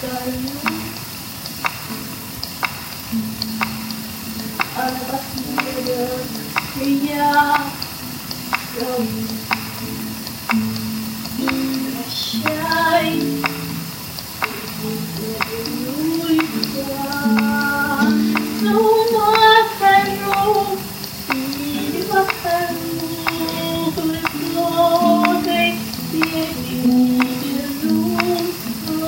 在路，爱把心给了天涯，在路，太想。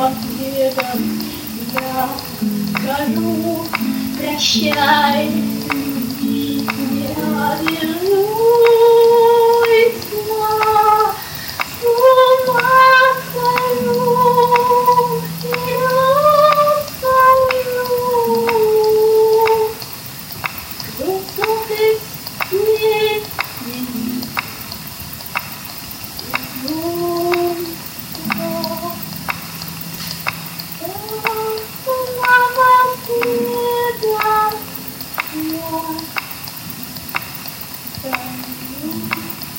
ответом я даю прощай, не верю. 嗯。